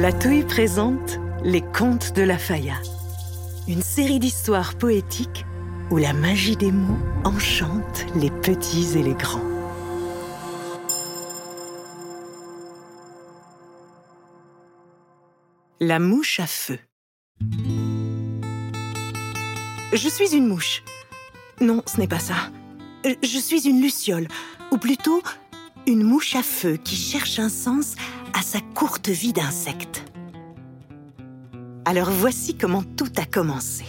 La Touille présente Les Contes de la Faya, une série d'histoires poétiques où la magie des mots enchante les petits et les grands. La mouche à feu. Je suis une mouche. Non, ce n'est pas ça. Je suis une luciole, ou plutôt une mouche à feu qui cherche un sens à sa courte vie d'insecte. Alors voici comment tout a commencé.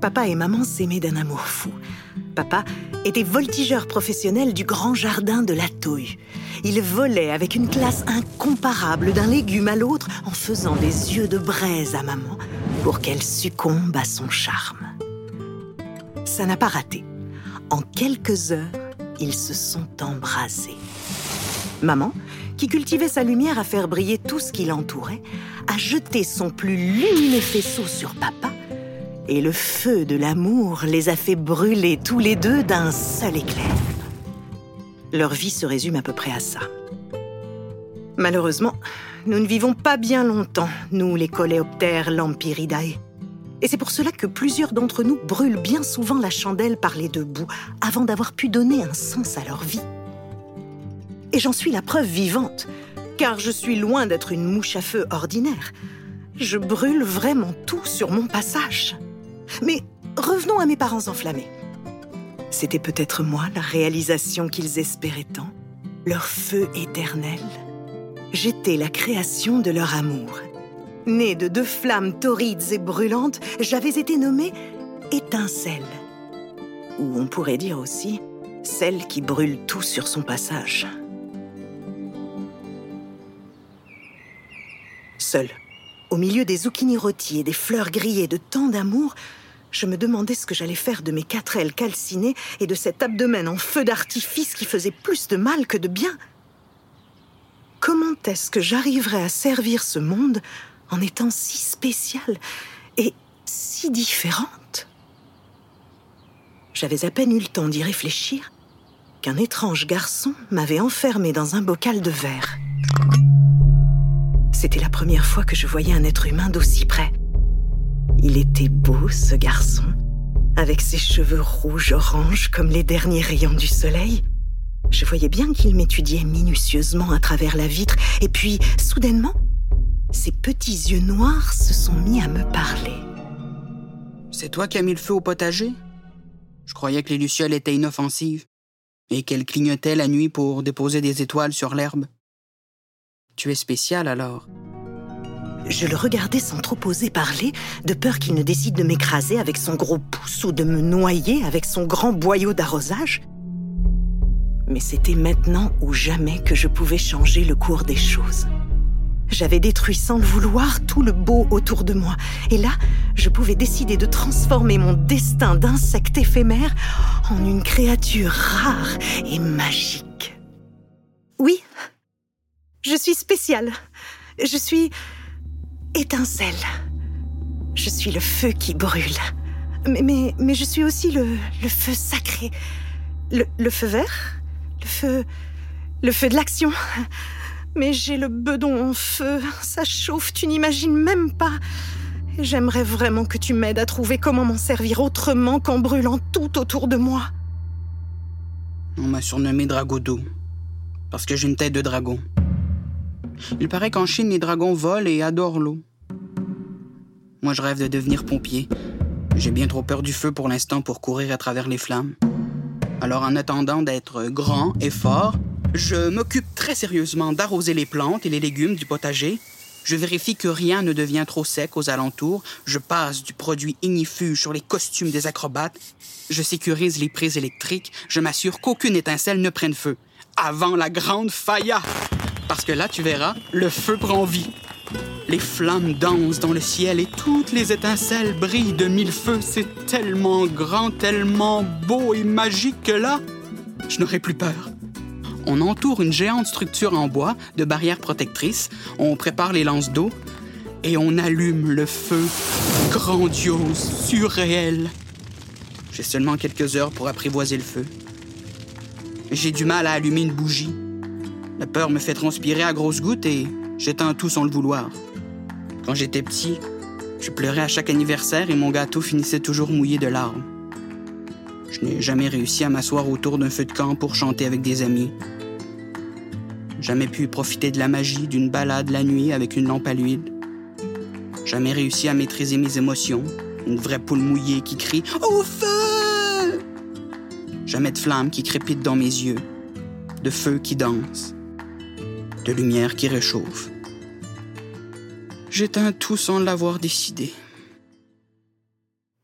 Papa et maman s'aimaient d'un amour fou. Papa était voltigeur professionnel du grand jardin de la Touille. Il volait avec une classe incomparable d'un légume à l'autre en faisant des yeux de braise à maman pour qu'elle succombe à son charme. Ça n'a pas raté. En quelques heures, ils se sont embrasés. Maman, qui cultivait sa lumière à faire briller tout ce qui l'entourait, a jeté son plus lumineux faisceau sur papa, et le feu de l'amour les a fait brûler tous les deux d'un seul éclair. Leur vie se résume à peu près à ça. Malheureusement, nous ne vivons pas bien longtemps, nous les coléoptères Lampyridae. Et c'est pour cela que plusieurs d'entre nous brûlent bien souvent la chandelle par les deux bouts, avant d'avoir pu donner un sens à leur vie. Et j'en suis la preuve vivante, car je suis loin d'être une mouche à feu ordinaire. Je brûle vraiment tout sur mon passage. Mais revenons à mes parents enflammés. C'était peut-être moi la réalisation qu'ils espéraient tant, leur feu éternel. J'étais la création de leur amour. Née de deux flammes torrides et brûlantes, j'avais été nommée étincelle. Ou on pourrait dire aussi celle qui brûle tout sur son passage. Seule, au milieu des zucchini rôtis et des fleurs grillées de tant d'amour, je me demandais ce que j'allais faire de mes quatre ailes calcinées et de cet abdomen en feu d'artifice qui faisait plus de mal que de bien. Comment est-ce que j'arriverais à servir ce monde en étant si spéciale et si différente J'avais à peine eu le temps d'y réfléchir qu'un étrange garçon m'avait enfermé dans un bocal de verre. C'était la première fois que je voyais un être humain d'aussi près. Il était beau, ce garçon, avec ses cheveux rouges-orange comme les derniers rayons du soleil. Je voyais bien qu'il m'étudiait minutieusement à travers la vitre, et puis, soudainement, ses petits yeux noirs se sont mis à me parler. C'est toi qui as mis le feu au potager? Je croyais que les lucioles étaient inoffensives et qu'elles clignotaient la nuit pour déposer des étoiles sur l'herbe. Tu es spécial alors. Je le regardais sans trop oser parler, de peur qu'il ne décide de m'écraser avec son gros pouce ou de me noyer avec son grand boyau d'arrosage. Mais c'était maintenant ou jamais que je pouvais changer le cours des choses. J'avais détruit sans le vouloir tout le beau autour de moi. Et là, je pouvais décider de transformer mon destin d'insecte éphémère en une créature rare et magique. Oui, je suis spéciale. Je suis étincelle. Je suis le feu qui brûle. Mais, je suis aussi le, feu sacré. Le, feu vert? Le feu. Le feu de l'action? Mais j'ai le bedon en feu. Ça chauffe, tu n'imagines même pas. J'aimerais vraiment que tu m'aides à trouver comment m'en servir autrement qu'en brûlant tout autour de moi. On m'a surnommé Dragodo. Parce que j'ai une tête de dragon. Il paraît qu'en Chine, les dragons volent et adorent l'eau. Moi, je rêve de devenir pompier. J'ai bien trop peur du feu pour l'instant pour courir à travers les flammes. Alors, en attendant d'être grand et fort, je m'occupe très sérieusement d'arroser les plantes et les légumes du potager. Je vérifie que rien ne devient trop sec aux alentours. Je passe du produit ignifuge sur les costumes des acrobates. Je sécurise les prises électriques. Je m'assure qu'aucune étincelle ne prenne feu. Avant la grande failla! Parce que là, tu verras, le feu prend vie. Les flammes dansent dans le ciel et toutes les étincelles brillent de mille feux. C'est tellement grand, tellement beau et magique que là, je n'aurai plus peur. On entoure une géante structure en bois de barrières protectrices, on prépare les lances d'eau et on allume le feu grandiose, surréel. J'ai seulement quelques heures pour apprivoiser le feu. J'ai du mal à allumer une bougie. La peur me fait transpirer à grosses gouttes et J'éteins tout sans le vouloir. Quand j'étais petit, je pleurais à chaque anniversaire et mon gâteau finissait toujours mouillé de larmes. Je n'ai jamais réussi à m'asseoir autour d'un feu de camp pour chanter avec des amis. Jamais pu profiter de la magie d'une balade la nuit avec une lampe à l'huile. Jamais réussi à maîtriser mes émotions. Une vraie poule mouillée qui crie Au feu! Jamais de flamme qui crépite dans mes yeux. De feu qui danse. De lumière qui réchauffe. J'éteins tout sans l'avoir décidé.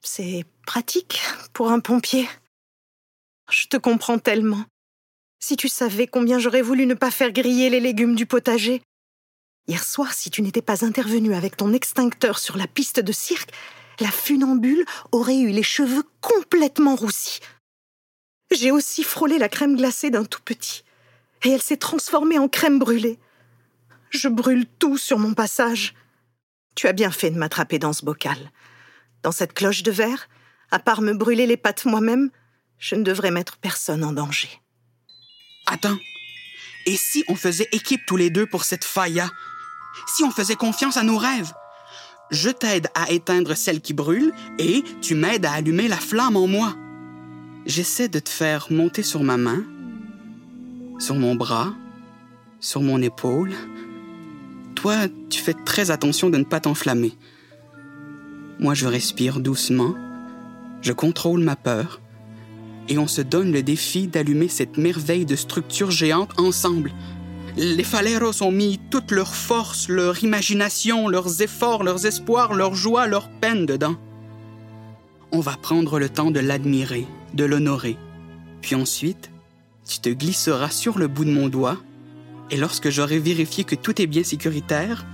C'est pratique pour un pompier? Je te comprends tellement. Si tu savais combien j'aurais voulu ne pas faire griller les légumes du potager. Hier soir, si tu n'étais pas intervenu avec ton extincteur sur la piste de cirque, la funambule aurait eu les cheveux complètement roussis. J'ai aussi frôlé la crème glacée d'un tout petit, et elle s'est transformée en crème brûlée. Je brûle tout sur mon passage. Tu as bien fait de m'attraper dans ce bocal. Dans cette cloche de verre, à part me brûler les pattes moi-même, je ne devrais mettre personne en danger. Attends. Et si on faisait équipe tous les deux pour cette failla? Si on faisait confiance à nos rêves? Je t'aide à éteindre celle qui brûle et tu m'aides à allumer la flamme en moi. J'essaie de te faire monter sur ma main, sur mon bras, sur mon épaule. Toi, tu fais très attention de ne pas t'enflammer. Moi, je respire doucement, je contrôle ma peur, et on se donne le défi d'allumer cette merveille de structure géante ensemble. Les Faleros ont mis toute leur force, leur imagination, leurs efforts, leurs espoirs, leur joie, leur peine dedans. On va prendre le temps de l'admirer, de l'honorer. Puis ensuite, tu te glisseras sur le bout de mon doigt, et lorsque j'aurai vérifié que tout est bien sécuritaire,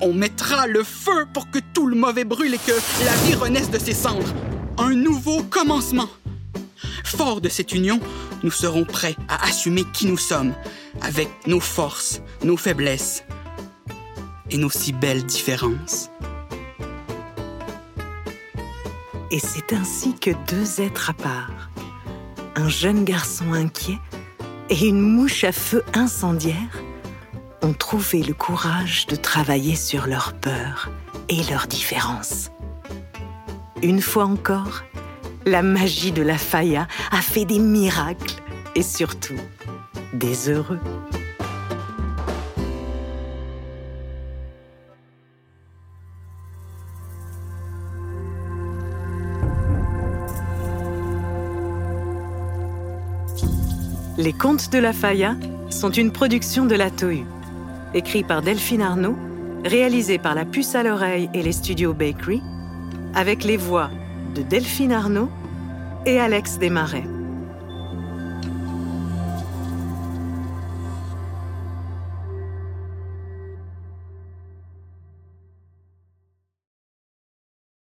on mettra le feu pour que tout le mauvais brûle et que la vie renaisse de ses cendres. Un nouveau commencement. Fort de cette union, nous serons prêts à assumer qui nous sommes, avec nos forces, nos faiblesses et nos si belles différences. Et c'est ainsi que deux êtres à part, un jeune garçon inquiet et une mouche à feu incendiaire, ont trouvé le courage de travailler sur leur peur et leurs différences. Une fois encore, la magie de la Faya a fait des miracles et surtout des heureux. Les Contes de la Faya sont une production de la Tohu, écrit par Delphine Arnaud, réalisé par la Puce à l'oreille et les studios Bakery, avec les voix de Delphine Arnaud et Alex Desmarais.